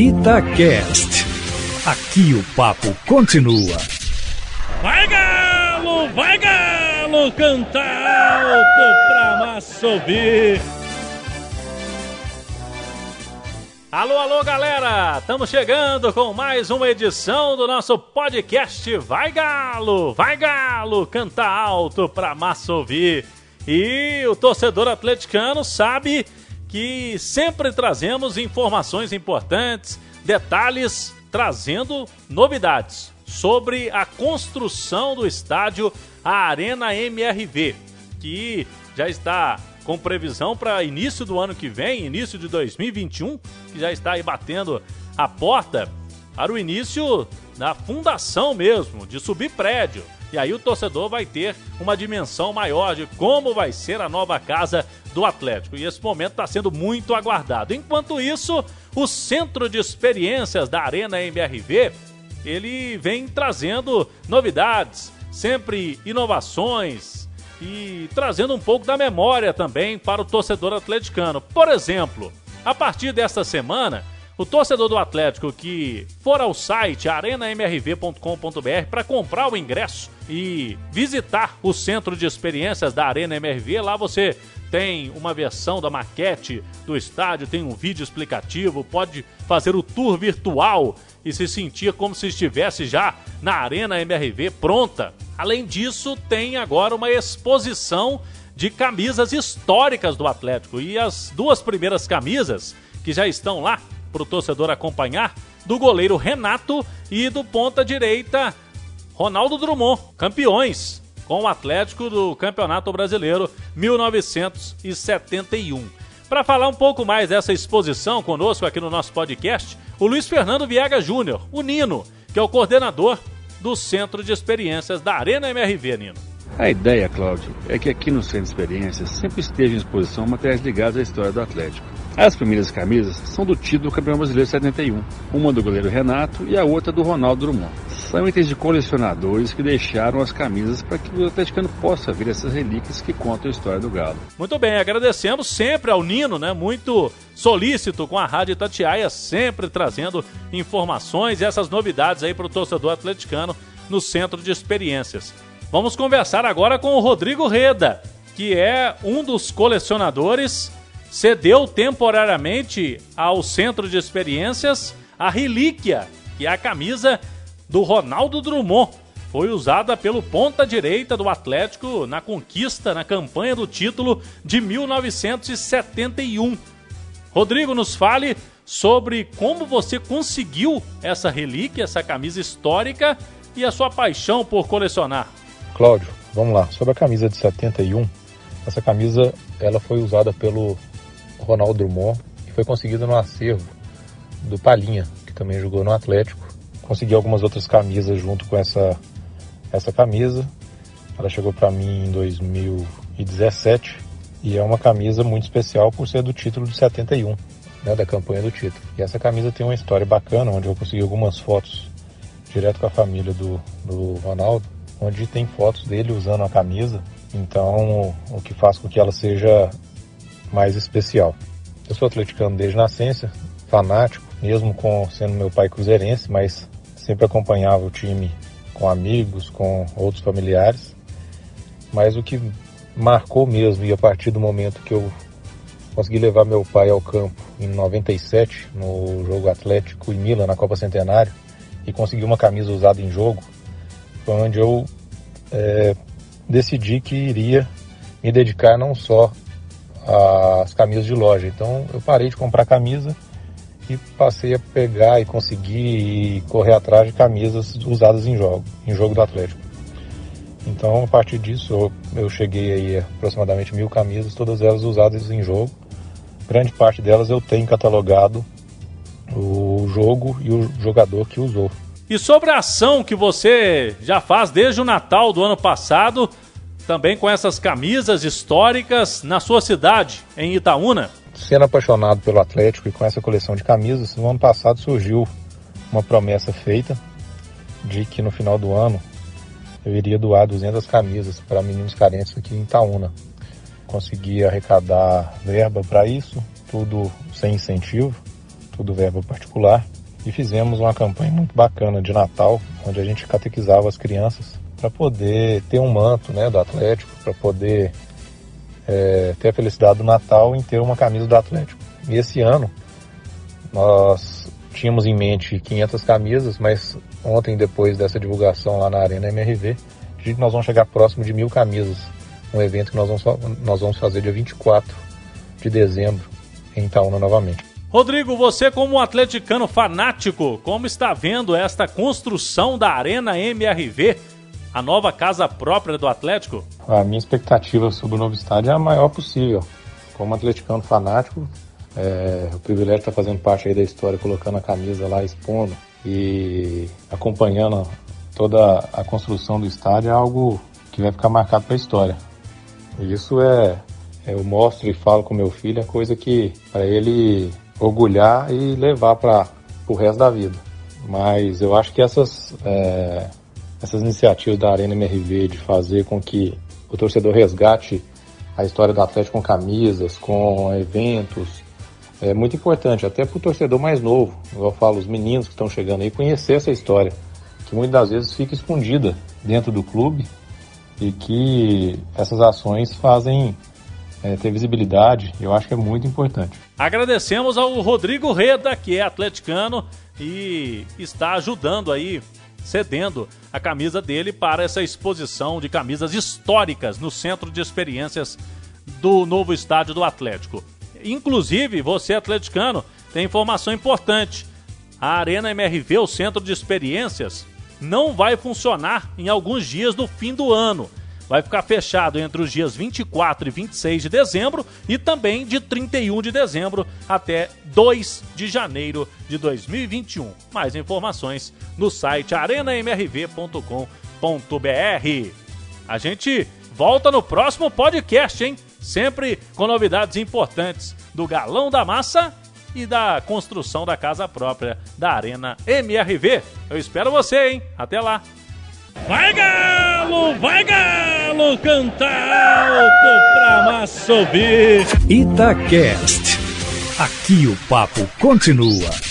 Itacast. Aqui o papo continua. Vai galo, vai galo, canta alto pra massa ouvir. Alô, alô, galera! Estamos chegando com mais uma edição do nosso podcast Vai Galo! Vai Galo! Canta alto pra massa ouvir. E o torcedor atleticano sabe que sempre trazemos informações importantes, detalhes, trazendo novidades sobre a construção do estádio a Arena MRV, que já está com previsão para início do ano que vem, início de 2021, que já está aí batendo a porta para o início da fundação mesmo, de subir prédio. E aí o torcedor vai ter uma dimensão maior de como vai ser a nova casa do Atlético. E esse momento está sendo muito aguardado. Enquanto isso, o Centro de Experiências da Arena MRV, ele vem trazendo novidades, sempre inovações e trazendo um pouco da memória também para o torcedor atleticano. Por exemplo, a partir desta semana, o torcedor do Atlético que for ao site arenamrv.com.br para comprar o ingresso e visitar o centro de experiências da Arena MRV, lá você tem uma versão da maquete do estádio, tem um vídeo explicativo, pode fazer o tour virtual e se sentir como se estivesse já na Arena MRV pronta. Além disso, tem agora uma exposição de camisas históricas do Atlético e as duas primeiras camisas que já estão lá para o torcedor acompanhar, do goleiro Renato e do ponta direita Ronaldo Drummond, campeões com o Atlético do Campeonato Brasileiro 1971. Para falar um pouco mais dessa exposição conosco aqui no nosso podcast, o Luiz Fernando Viega Júnior, o Nino, que é o coordenador do Centro de Experiências da Arena MRV, Nino. A ideia, Cláudio, é que aqui no Centro de Experiências sempre estejam em exposição materiais ligados à história do Atlético. As primeiras camisas são do título do Campeão Brasileiro 71, uma do goleiro Renato e a outra do Ronaldo Drummond. São itens de colecionadores que deixaram as camisas para que o atleticano possa ver essas relíquias que contam a história do Galo. Muito bem, agradecemos sempre ao Nino, né? Muito solícito com a Rádio Tatiaia, sempre trazendo informações e essas novidades aí para o torcedor atleticano no Centro de Experiências. Vamos conversar agora com o Rodrigo Reda, que é um dos colecionadores cedeu temporariamente ao Centro de Experiências a relíquia, que é a camisa do Ronaldo Drummond. Foi usada pelo ponta direita do Atlético na conquista, na campanha do título de 1971. Rodrigo, nos fale sobre como você conseguiu essa relíquia, essa camisa histórica e a sua paixão por colecionar. Cláudio, vamos lá. Sobre a camisa de 71, essa camisa ela foi usada pelo Ronaldo Drummond, que foi conseguido no acervo do Palinha, que também jogou no Atlético. Consegui algumas outras camisas junto com essa, essa camisa. Ela chegou para mim em 2017 e é uma camisa muito especial por ser do título de 71, né, da campanha do título. E essa camisa tem uma história bacana, onde eu consegui algumas fotos direto com a família do, do Ronaldo, onde tem fotos dele usando a camisa. Então, o que faz com que ela seja mais especial. Eu sou atleticano desde nascença, fanático, mesmo com sendo meu pai cruzeirense, mas sempre acompanhava o time com amigos, com outros familiares. Mas o que marcou mesmo, e a partir do momento que eu consegui levar meu pai ao campo em 97, no jogo Atlético e Milan, na Copa Centenário, e consegui uma camisa usada em jogo, foi onde eu é, decidi que iria me dedicar não só as camisas de loja. Então eu parei de comprar camisa e passei a pegar e conseguir e correr atrás de camisas usadas em jogo, em jogo do Atlético. Então a partir disso eu, eu cheguei aí a aproximadamente mil camisas, todas elas usadas em jogo. Grande parte delas eu tenho catalogado o jogo e o jogador que usou. E sobre a ação que você já faz desde o Natal do ano passado, também com essas camisas históricas na sua cidade, em Itaúna. Sendo apaixonado pelo Atlético e com essa coleção de camisas, no ano passado surgiu uma promessa feita de que no final do ano eu iria doar 200 camisas para meninos carentes aqui em Itaúna. Consegui arrecadar verba para isso, tudo sem incentivo, sou do verbo particular, e fizemos uma campanha muito bacana de Natal, onde a gente catequizava as crianças para poder ter um manto né, do Atlético, para poder é, ter a felicidade do Natal em ter uma camisa do Atlético. E esse ano nós tínhamos em mente 500 camisas, mas ontem, depois dessa divulgação lá na Arena MRV, que nós vamos chegar próximo de mil camisas. Um evento que nós vamos, nós vamos fazer dia 24 de dezembro em Itaúna novamente. Rodrigo, você como atleticano fanático, como está vendo esta construção da Arena MRV, a nova casa própria do Atlético? A minha expectativa sobre o novo estádio é a maior possível. Como atleticano fanático, é, o privilégio estar fazendo parte aí da história, colocando a camisa lá, expondo e acompanhando toda a construção do estádio é algo que vai ficar marcado para a história. Isso é, é, eu mostro e falo com meu filho, é coisa que para ele orgulhar e levar para o resto da vida. Mas eu acho que essas, é, essas iniciativas da Arena MRV de fazer com que o torcedor resgate a história do Atlético com camisas, com eventos, é muito importante, até para o torcedor mais novo, eu falo, os meninos que estão chegando aí, conhecer essa história que muitas das vezes fica escondida dentro do clube e que essas ações fazem é, ter visibilidade, eu acho que é muito importante. Agradecemos ao Rodrigo Reda, que é atleticano e está ajudando aí, cedendo a camisa dele para essa exposição de camisas históricas no Centro de Experiências do novo estádio do Atlético. Inclusive, você atleticano, tem informação importante. A Arena MRV, o Centro de Experiências, não vai funcionar em alguns dias do fim do ano. Vai ficar fechado entre os dias 24 e 26 de dezembro e também de 31 de dezembro até 2 de janeiro de 2021. Mais informações no site arenamrv.com.br. A gente volta no próximo podcast, hein? Sempre com novidades importantes do Galão da Massa e da construção da casa própria da Arena MRV. Eu espero você, hein? Até lá! Vai Galo, vai Galo, cantar alto pra massa subir. Itacast. Aqui o papo continua.